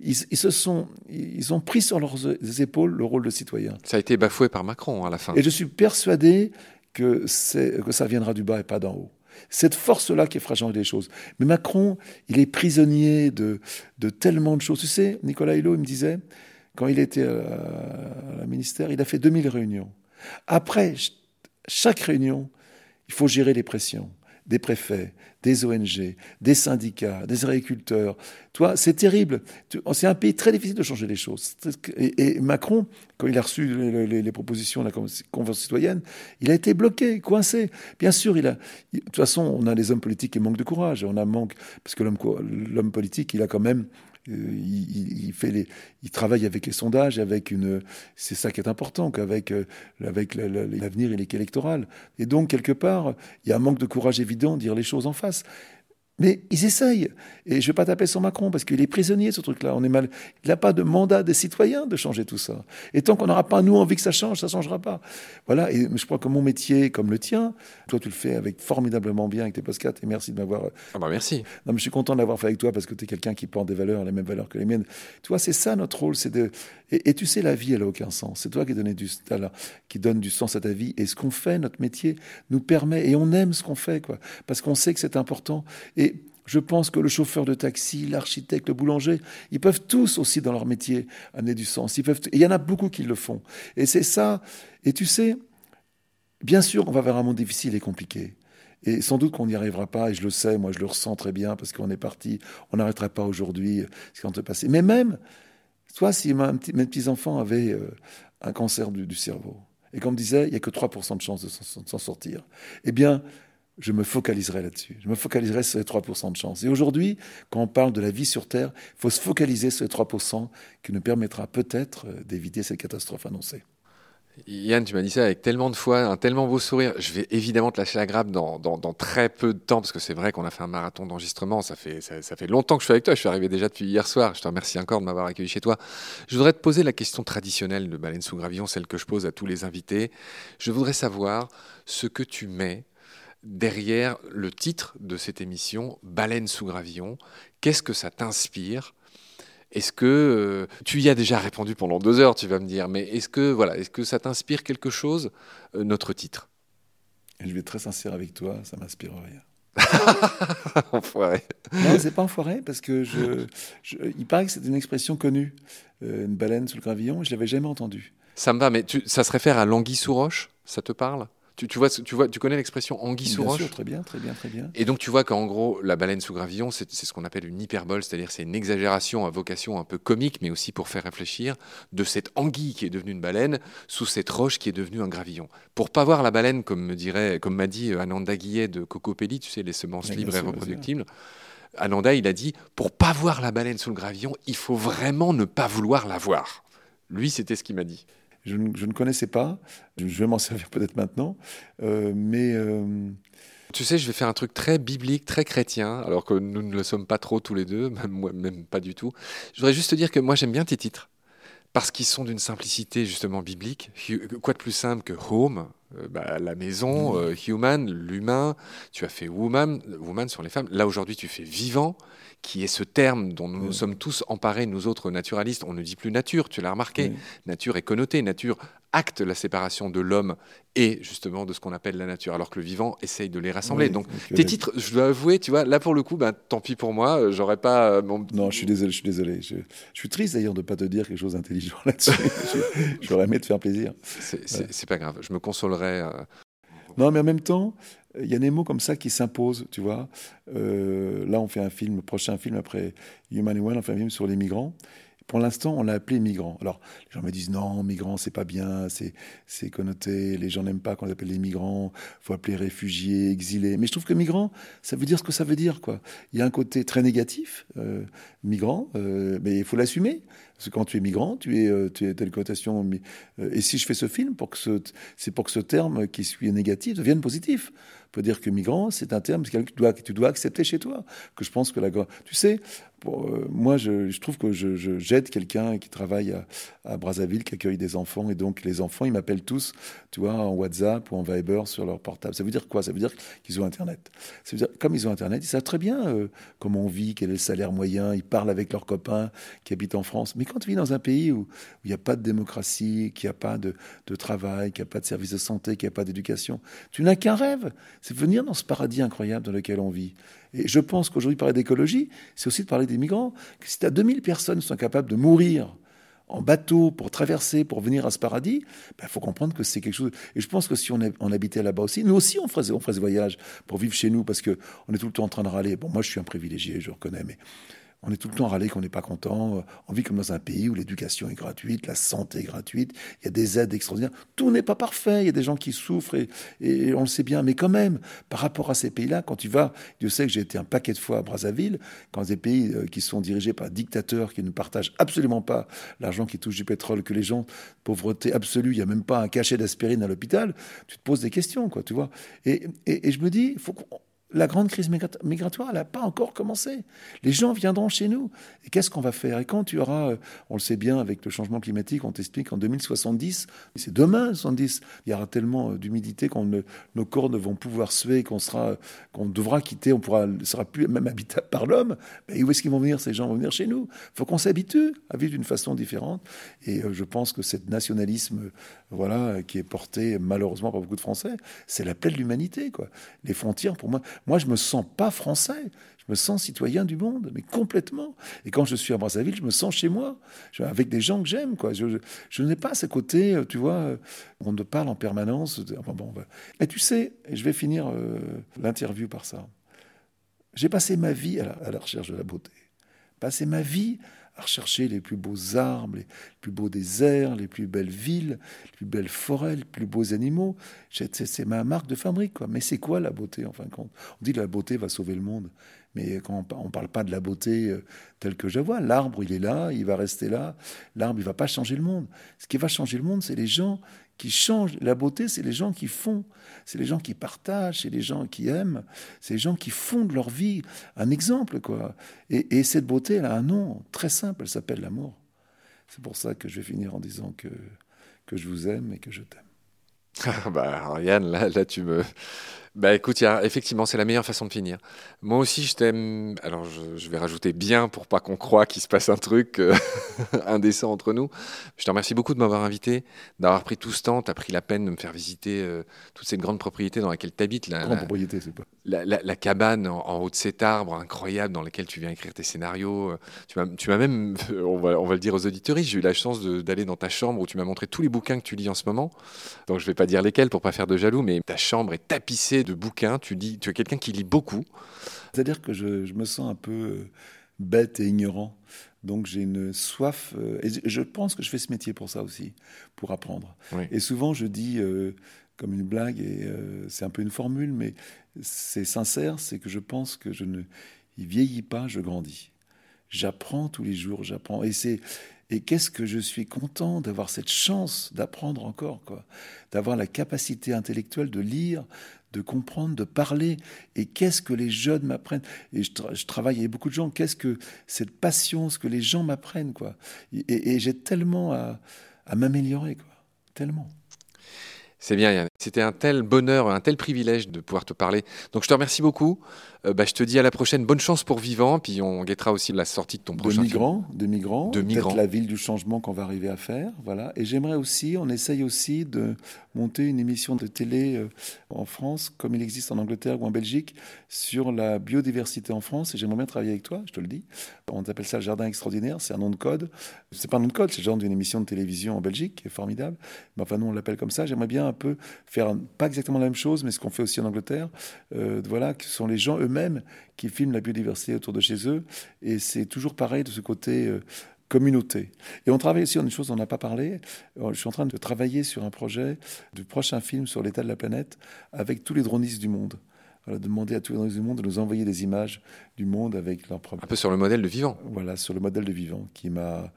ils, ils, se sont, ils ont pris sur leurs épaules le rôle de citoyen. Ça a été bafoué par Macron à la fin. Et je suis persuadé que, ça viendra du bas et pas d'en haut cette force-là qui est fragile des choses. Mais Macron, il est prisonnier de, tellement de choses. Tu sais, Nicolas Hulot, il me disait, quand il était à la ministère, il a fait 2000 réunions. Après chaque réunion, il faut gérer les pressions des préfets, des ONG, des syndicats, des agriculteurs. Toi, c'est terrible. C'est un pays très difficile de changer les choses. Et, Macron, quand il a reçu les, propositions de la Convention citoyenne, il a été bloqué, coincé. Bien sûr, il a. de toute façon, on a des hommes politiques qui manquent de courage. On a manque parce que l'homme politique, il a quand même euh, il, fait les, il travaille avec les sondages, avec une, c'est ça qui est important, qu'avec euh, avec l'avenir électoral. Et donc quelque part, il y a un manque de courage évident de dire les choses en face. Mais ils essayent. Et je ne vais pas taper sur Macron parce qu'il est prisonnier, ce truc-là. On est mal. Il n'a pas de mandat des citoyens de changer tout ça. Et tant qu'on n'aura pas, nous, envie que ça change, ça ne changera pas. Voilà. Et je crois que mon métier, comme le tien, toi, tu le fais avec formidablement bien avec tes podcasts. Et merci de m'avoir. Euh, ah bah merci. Non, mais je suis content de l'avoir fait avec toi parce que tu es quelqu'un qui porte des valeurs, les mêmes valeurs que les miennes. Tu vois, c'est ça notre rôle. c'est de et, tu sais, la vie, elle n'a aucun sens. C'est toi qui, du, qui donne du sens à ta vie. Et ce qu'on fait, notre métier, nous permet. Et on aime ce qu'on fait, quoi. Parce qu'on sait que c'est important. Et je pense que le chauffeur de taxi, l'architecte, le boulanger, ils peuvent tous aussi dans leur métier amener du sens. Il y en a beaucoup qui le font. Et c'est ça. Et tu sais, bien sûr, on va vers un monde difficile et compliqué. Et sans doute qu'on n'y arrivera pas, et je le sais, moi je le ressens très bien, parce qu'on est parti, on n'arrêtera pas aujourd'hui ce qui va se passer. Mais même, toi, si mes petits-enfants avaient euh, un cancer du, cerveau, et qu'on me disait, il n'y a que 3% de chance de s'en sortir, eh bien, je me focaliserai là-dessus. Je me focaliserai sur les 3% de chance. Et aujourd'hui, quand on parle de la vie sur Terre, il faut se focaliser sur les 3% qui nous permettra peut-être euh, d'éviter ces catastrophes annoncées. Yann, tu m'as dit ça avec tellement de foi, un tellement beau sourire. Je vais évidemment te lâcher la grappe dans, très peu de temps, parce que c'est vrai qu'on a fait un marathon d'enregistrement. Ça fait, ça, fait longtemps que je suis avec toi. Je suis arrivé déjà depuis hier soir. Je te remercie encore de m'avoir accueilli chez toi. Je voudrais te poser la question traditionnelle de Baleine sous gravillon, celle que je pose à tous les invités. Je voudrais savoir ce que tu mets derrière le titre de cette émission, Baleine sous gravillon. Qu'est-ce que ça t'inspire? Est-ce que euh, tu y as déjà répondu pendant deux heures, tu vas me dire, mais est-ce que voilà, est-ce que ça t'inspire quelque chose, euh, notre titre? Je vais être très sincère avec toi, ça m'inspire rien. (laughs) enfoiré. Non, c'est pas enfoiré parce que je, il paraît que c'est une expression connue, une baleine sous le gravillon. Je l'avais jamais entendue. Ça me va, mais ça se réfère à l'anguille sous roche? Ça te parle? Tu, vois, tu, vois, tu connais l'expression anguille sous roche Très bien, très bien, très bien. Et donc tu vois qu'en gros, la baleine sous gravillon, c'est ce qu'on appelle une hyperbole, c'est-à-dire c'est une exagération à vocation un peu comique, mais aussi pour faire réfléchir, de cette anguille qui est devenue une baleine sous cette roche qui est devenue un gravillon. Pour pas voir la baleine, comme me dirait, comme m'a dit euh, Ananda Guillet de Cocopelli, tu sais, les semences libres et reproductibles. Ananda, il a dit, pour pas voir la baleine sous le gravillon, il faut vraiment ne pas vouloir la voir. Lui, c'était ce qu'il m'a dit. Je, ne connaissais pas. Je, vais m'en (laughs) servir peut-être maintenant. Euh, mais. Euh, tu sais, je vais faire un truc très biblique, très chrétien, alors que nous ne le sommes pas trop tous les deux, (laughs) même moi, même pas du tout. Je voudrais juste te dire que moi, j'aime bien tes titres parce qu'ils sont d'une simplicité justement biblique. Quoi de plus simple que home, euh, bah, la maison, mmh. human, l'humain. Tu as fait woman, woman sur les femmes. Là aujourd'hui, tu fais vivant qui est ce terme dont nous nous sommes tous emparés, nous autres naturalistes. On ne dit plus nature, tu l'as remarqué. Nature est connotée, nature acte la séparation de l'homme et justement de ce qu'on appelle la nature, alors que le vivant essaye de les rassembler. Donc tes titres, je dois avouer, tu vois, là pour le coup, ben, tant pis pour moi, euh, j'aurais pas euh, mon... Non, je suis désolé, je suis désolé. Je, suis triste d'ailleurs de ne pas te dire quelque chose d'intelligent (laughs) là-dessus. J'aurais aimé te faire plaisir. C'est pas grave, je me consolerai. Euh, non, mais en même temps, il y a des mots comme ça qui s'imposent, tu vois. Euh, là, on fait un film, le prochain film après Human One, on fait un film sur les migrants. Pour l'instant, on l'a appelé migrant. Alors, les gens me disent non, migrant, c'est pas bien, c'est connoté, les gens n'aiment pas qu'on appelle les migrants, faut appeler réfugiés, exilés. Mais je trouve que migrant, ça veut dire ce que ça veut dire, quoi. Il y a un côté très négatif, euh, migrant, euh, mais il faut l'assumer. Parce que quand tu es migrant, tu es, tu es telle. Euh, et si je fais ce film, pour que ce, c'est pour que ce terme qui suit négatif devienne positif. Peut dire que migrant, c'est un terme que tu dois, accepter chez toi. Que je pense que la, tu sais, euh, moi, je, trouve que je, je j'aide quelqu'un qui travaille à, à, Brazzaville, qui accueille des enfants, et donc les enfants, ils m'appellent tous, tu vois, en WhatsApp ou en Viber sur leur portable. Ça veut dire quoi? Ça veut dire qu'ils ont Internet. Ça veut dire, comme ils ont Internet, ils savent très bien euh, comment on vit, quel est le salaire moyen, ils parlent avec leurs copains qui habitent en France. Mais quand tu vis dans un pays où il n'y a pas de démocratie, qu'il n'y a pas de, de travail, qu'il n'y a pas de service de santé, qu'il n'y a pas d'éducation, tu n'as qu'un rêve, c'est venir dans ce paradis incroyable dans lequel on vit. Et je pense qu'aujourd'hui, parler d'écologie, c'est aussi de parler des migrants. Si tu as 2000 personnes qui sont capables de mourir en bateau pour traverser, pour venir à ce paradis, il ben, faut comprendre que c'est quelque chose. Et je pense que si on, on habitait là-bas aussi, nous aussi on ferait, on ferait ce voyage pour vivre chez nous parce qu'on est tout le temps en train de râler. Bon, moi je suis un privilégié, je reconnais, mais on est tout le temps râlé qu'on n'est pas content. On vit comme dans un pays où l'éducation est gratuite, la santé est gratuite, il y a des aides extraordinaires. Tout n'est pas parfait, il y a des gens qui souffrent et, on le sait bien. Mais quand même, par rapport à ces pays-là, quand tu vas, Dieu sait que j'ai été un paquet de fois à Brazzaville, quand des pays euh, qui sont dirigés par dictateurs qui ne partagent absolument pas l'argent qui touche du pétrole, que les gens, pauvreté absolue, il n'y a même pas un cachet d'aspirine à l'hôpital, tu te poses des questions, quoi, tu vois. Et, je me dis, faut qu'on la grande crise migratoire, elle n'a pas encore commencé. Les gens viendront chez nous. Et qu'est-ce qu'on va faire? Et quand tu auras, euh, on le sait bien avec le changement climatique, on t'explique qu'en 2070, c'est demain 70, il y aura tellement euh, d'humidité qu'on nos corps ne vont pouvoir suer, qu'on sera, qu'on devra quitter, on pourra, sera plus même habitable par l'homme. Mais où est-ce qu'ils vont venir Ces gens? Vont venir chez nous. Il faut qu'on s'habitue à vivre d'une façon différente. Et euh, je pense que ce nationalisme, voilà, qui est porté malheureusement par beaucoup de Français, c'est la plaie de l'humanité, quoi. Les frontières, pour moi, moi, je me sens pas français. Je me sens citoyen du monde, mais complètement. Et quand je suis à Brazzaville, je me sens chez moi, avec des gens que j'aime. Quoi. Je, n'ai pas ce côté, euh, tu vois, on ne parle en permanence. bon, Et tu sais, je vais finir euh, l'interview par ça. J'ai passé ma vie à la, recherche de la beauté. Passé ma vie à rechercher les plus beaux arbres, les plus beaux déserts, les plus belles villes, les plus belles forêts, les plus beaux animaux. C'est ma marque de fabrique. Quoi. Mais c'est quoi la beauté, en fin de compte? On dit que la beauté va sauver le monde. Mais quand on ne parle pas de la beauté euh, telle que je vois, l'arbre, il est là, il va rester là. L'arbre, il va pas changer le monde. Ce qui va changer le monde, c'est les gens qui changent. La beauté, c'est les gens qui font, c'est les gens qui partagent, c'est les gens qui aiment, c'est les gens qui font de leur vie un exemple, quoi. Et, cette beauté, elle a un nom très simple, elle s'appelle l'amour. C'est pour ça que je vais finir en disant que, que je vous aime et que je t'aime. (laughs) bah, Yann, là, là, tu me Bah écoute, y a, effectivement, c'est la meilleure façon de finir. Moi aussi, je t'aime. Alors, je, je, vais rajouter bien pour pas qu'on croie qu'il se passe un truc euh, (laughs) indécent entre nous. Je te remercie beaucoup de m'avoir invité, d'avoir pris tout ce temps. Tu as pris la peine de me faire visiter euh, toute cette grande propriété dans laquelle tu habites. La, grande propriété, c'est pas. La, la, la, cabane en, en, haut de cet arbre incroyable dans lequel tu viens écrire tes scénarios. Tu m'as même, (laughs) on va, on va le dire aux auditeurs, j'ai eu la chance d'aller dans ta chambre où tu m'as montré tous les bouquins que tu lis en ce moment. Donc, je vais pas dire lesquels pour pas faire de jaloux, mais ta chambre est tapissée de bouquins. Tu dis, tu es quelqu'un qui lit beaucoup. C'est-à-dire que je, je, me sens un peu euh, bête et ignorant. Donc j'ai une soif. Euh, et je pense que je fais ce métier pour ça aussi, pour apprendre. Oui. Et souvent je dis, euh, comme une blague, et euh, c'est un peu une formule, mais c'est sincère, c'est que je pense que je ne il vieillis pas, je grandis. J'apprends tous les jours, j'apprends. Et c'est et qu'est-ce que je suis content d'avoir cette chance d'apprendre encore, quoi, d'avoir la capacité intellectuelle de lire, de comprendre, de parler. Et qu'est-ce que les jeunes m'apprennent? Et je, tra je, travaille avec beaucoup de gens. Qu'est-ce que cette passion, ce que les gens m'apprennent, quoi? Et, et j'ai tellement à, à m'améliorer, quoi. Tellement. C'est bien, Yann. C'était un tel bonheur, un tel privilège de pouvoir te parler. Donc je te remercie beaucoup. Euh, bah, je te dis à la prochaine. Bonne chance pour Vivant. Puis on guettera aussi la sortie de ton prochain de migrants, film. De migrants. De migrants. Peut-être la ville du changement qu'on va arriver à faire. Voilà. Et j'aimerais aussi, on essaye aussi de monter une émission de télé euh, en France, comme il existe en Angleterre ou en Belgique, sur la biodiversité en France. Et j'aimerais bien travailler avec toi, je te le dis. On appelle ça le jardin extraordinaire. C'est un nom de code. C'est pas un nom de code, c'est le genre d'une émission de télévision en Belgique qui est formidable. Mais enfin, nous, on l'appelle comme ça. J'aimerais bien un peu faire, pas exactement la même chose, mais ce qu'on fait aussi en Angleterre. Euh, voilà, ce sont les gens eux-mêmes qui filment la biodiversité autour de chez eux. Et c'est toujours pareil de ce côté euh, communauté. Et on travaille aussi sur une chose dont on n'a pas parlé. Je suis en train de travailler sur un projet du prochain film sur l'état de la planète avec tous les dronistes du monde. Voilà, demander à tous les dronistes du monde de nous envoyer des images du monde avec leur propre... Un peu sur le modèle de vivant. Voilà, sur le modèle de vivant qui m'a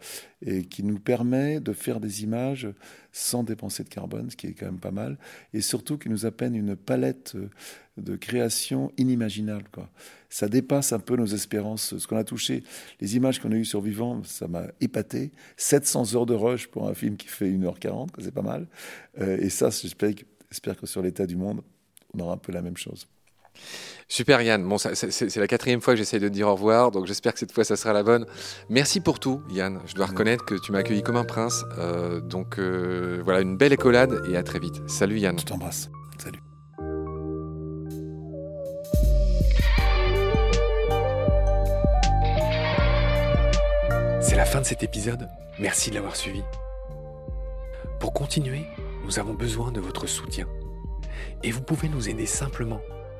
et qui nous permet de faire des images sans dépenser de carbone, ce qui est quand même pas mal, et surtout qui nous appelle une palette de création inimaginable. Quoi. Ça dépasse un peu nos espérances. Ce qu'on a touché, les images qu'on a eues sur Vivant, ça m'a épaté. 700 heures de rush pour un film qui fait 1h40, c'est pas mal. Euh, et ça, j'espère que sur l'état du monde, on aura un peu la même chose. Super Yann, bon, c'est la quatrième fois que j'essaie de te dire au revoir, donc j'espère que cette fois ça sera la bonne. Merci pour tout Yann, je dois reconnaître que tu m'as accueilli comme un prince, euh, donc euh, voilà une belle écolade et à très vite. Salut Yann. Je t'embrasse, salut. C'est la fin de cet épisode, merci de l'avoir suivi. Pour continuer, nous avons besoin de votre soutien. Et vous pouvez nous aider simplement